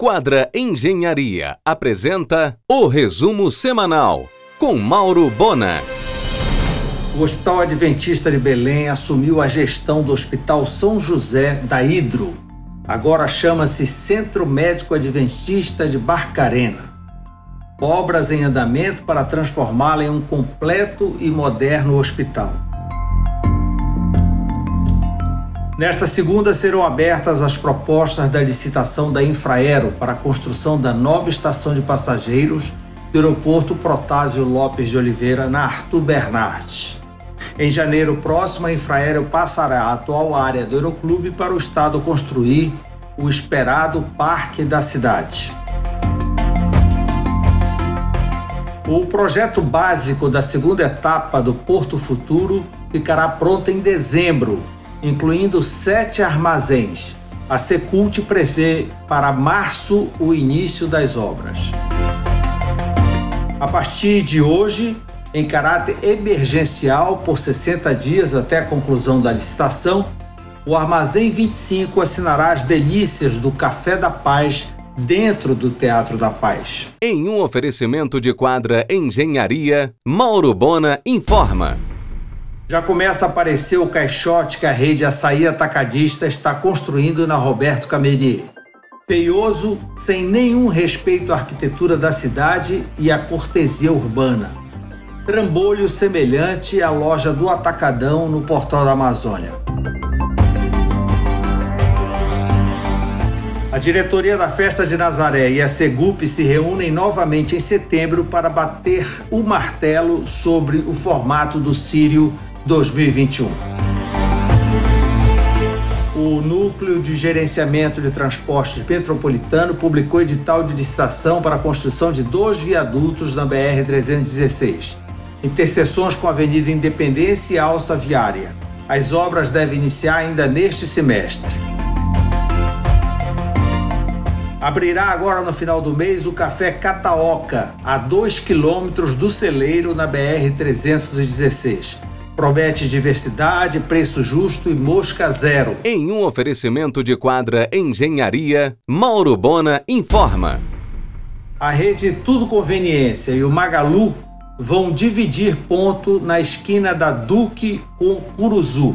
Quadra Engenharia apresenta o resumo semanal com Mauro Bona. O Hospital Adventista de Belém assumiu a gestão do Hospital São José da Hidro. Agora chama-se Centro Médico Adventista de Barcarena. Obras em andamento para transformá-la em um completo e moderno hospital. Nesta segunda serão abertas as propostas da licitação da Infraero para a construção da nova estação de passageiros do aeroporto Protásio Lopes de Oliveira, na Arthur Bernardes. Em janeiro próximo, a Infraero passará a atual área do Aeroclube para o Estado construir o esperado Parque da Cidade. O projeto básico da segunda etapa do Porto Futuro ficará pronto em dezembro incluindo sete armazéns. A Secult prevê para março o início das obras. A partir de hoje, em caráter emergencial por 60 dias até a conclusão da licitação, o Armazém 25 assinará as delícias do Café da Paz dentro do Teatro da Paz. Em um oferecimento de quadra Engenharia, Mauro Bona informa. Já começa a aparecer o caixote que a rede Açaí Atacadista está construindo na Roberto Cameri. Feioso, sem nenhum respeito à arquitetura da cidade e à cortesia urbana. Trambolho semelhante à loja do Atacadão no Portal da Amazônia. A diretoria da Festa de Nazaré e a Segup se reúnem novamente em setembro para bater o martelo sobre o formato do Sírio 2021. O Núcleo de Gerenciamento de Transporte Metropolitano publicou edital de licitação para a construção de dois viadutos na BR-316, interseções com a Avenida Independência e Alça Viária. As obras devem iniciar ainda neste semestre. Abrirá agora no final do mês o Café Cataoca, a 2 quilômetros do celeiro na BR-316 Promete diversidade, preço justo e mosca zero. Em um oferecimento de quadra Engenharia, Mauro Bona informa. A rede Tudo Conveniência e o Magalu vão dividir ponto na esquina da Duque com Curuzu.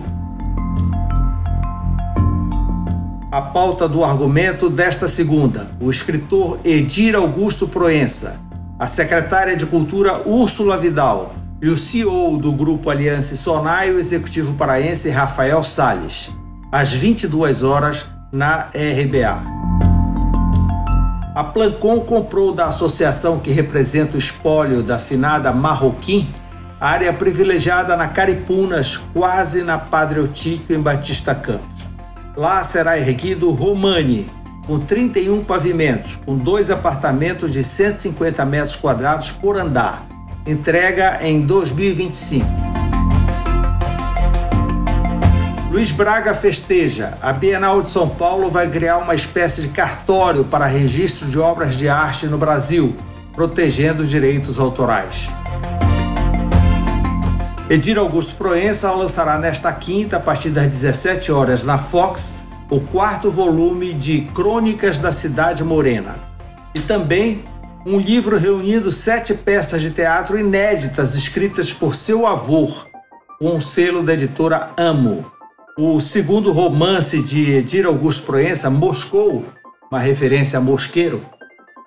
A pauta do argumento desta segunda, o escritor Edir Augusto Proença, a secretária de Cultura Úrsula Vidal, e o CEO do Grupo Aliança Sonai, o executivo paraense Rafael Sales, às 22 horas na RBA. A Plancon comprou da associação que representa o espólio da finada Marroquim, área privilegiada na Caripunas, quase na Padre Otíquio, em Batista Campos. Lá será erguido Romani, com 31 pavimentos, com dois apartamentos de 150 metros quadrados por andar, entrega em 2025. Luiz Braga festeja. A Bienal de São Paulo vai criar uma espécie de cartório para registro de obras de arte no Brasil, protegendo os direitos autorais. Edir Augusto Proença lançará nesta quinta, a partir das 17 horas, na Fox, o quarto volume de Crônicas da Cidade Morena. E também um livro reunindo sete peças de teatro inéditas escritas por seu avô, com o selo da editora Amo. O segundo romance de Edir Augusto Proença, Moscou, uma referência a Mosqueiro,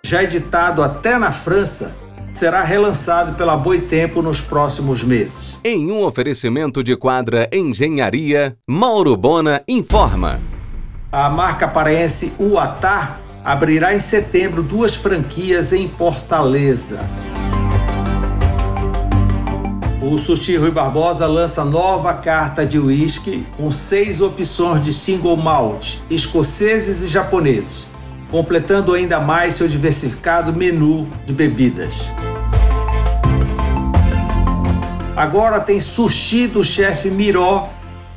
já editado até na França, será relançado pela Boitempo nos próximos meses. Em um oferecimento de quadra Engenharia, Mauro Bona informa. A marca paraense Uatá abrirá em setembro duas franquias em Fortaleza. O Sushi Rui Barbosa lança nova carta de uísque com seis opções de single malt, escoceses e japoneses, completando ainda mais seu diversificado menu de bebidas. Agora tem sushi do chefe Miró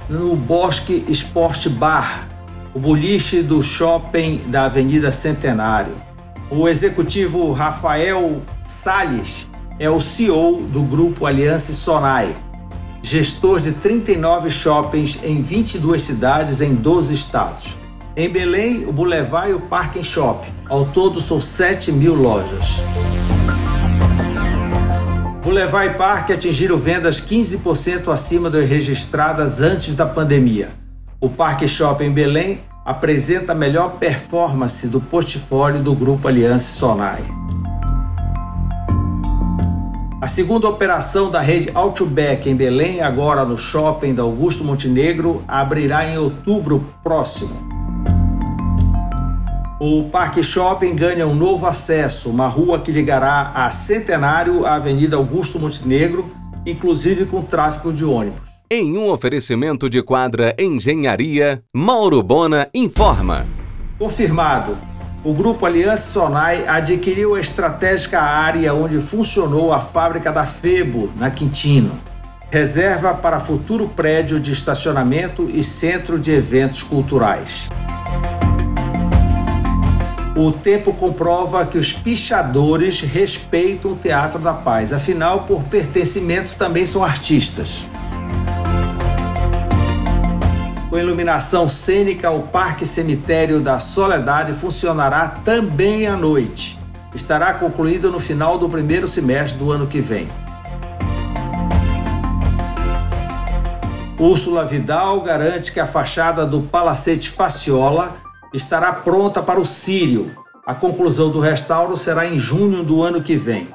no Bosque Sport Bar, o boliche do shopping da Avenida Centenário. O executivo Rafael Sales é o CEO do grupo Aliança Sonai, gestor de 39 shoppings em 22 cidades em 12 estados. Em Belém, o Boulevard e o Parque Shopping. Ao todo, são 7 mil lojas. Boulevard e Parque atingiram vendas 15% acima das registradas antes da pandemia. O Parque Shopping Belém apresenta a melhor performance do portfólio do Grupo Aliança Sonai. A segunda operação da rede Outback em Belém, agora no shopping da Augusto Montenegro, abrirá em outubro próximo. O Parque Shopping ganha um novo acesso, uma rua que ligará a Centenário à Avenida Augusto Montenegro, inclusive com tráfego de ônibus. Em um oferecimento de quadra Engenharia, Mauro Bona informa. Confirmado. O Grupo Aliança Sonai adquiriu a estratégica área onde funcionou a fábrica da Febo, na Quintino. Reserva para futuro prédio de estacionamento e centro de eventos culturais. O tempo comprova que os pichadores respeitam o Teatro da Paz, afinal, por pertencimento também são artistas. Iluminação cênica, o Parque Cemitério da Soledade funcionará também à noite. Estará concluído no final do primeiro semestre do ano que vem. Úrsula Vidal garante que a fachada do Palacete Faciola estará pronta para o Sírio. A conclusão do restauro será em junho do ano que vem.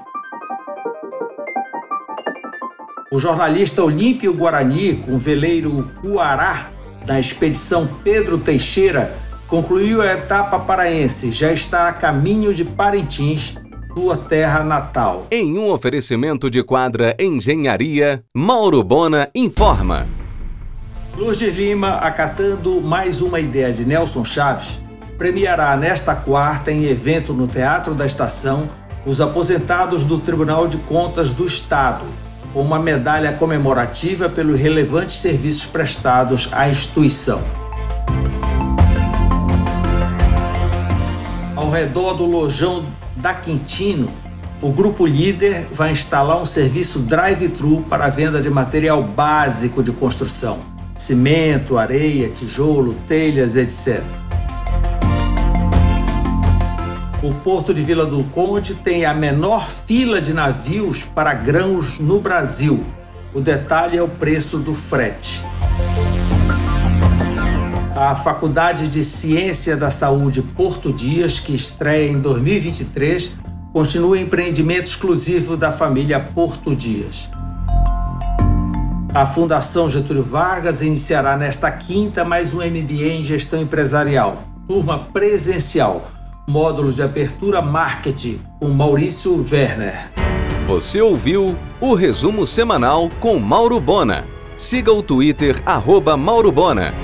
O jornalista Olímpio Guarani, com o veleiro Cuará, da expedição Pedro Teixeira, concluiu a etapa paraense, já está a caminho de Parintins, sua terra natal. Em um oferecimento de quadra Engenharia, Mauro Bona informa. Lourdes Lima, acatando mais uma ideia de Nelson Chaves, premiará nesta quarta, em evento no Teatro da Estação, os aposentados do Tribunal de Contas do Estado, uma medalha comemorativa pelos relevantes serviços prestados à instituição. Ao redor do lojão da Quintino, o grupo líder vai instalar um serviço drive-thru para a venda de material básico de construção cimento, areia, tijolo, telhas, etc. O porto de Vila do Conde tem a menor fila de navios para grãos no Brasil. O detalhe é o preço do frete. A Faculdade de Ciência da Saúde Porto Dias, que estreia em 2023, continua empreendimento exclusivo da família Porto Dias. A Fundação Getúlio Vargas iniciará nesta quinta mais um MBA em Gestão Empresarial, turma presencial, módulo de abertura marketing com Maurício Werner. Você ouviu o resumo semanal com Mauro Bona. Siga o Twitter arroba Mauro Bona.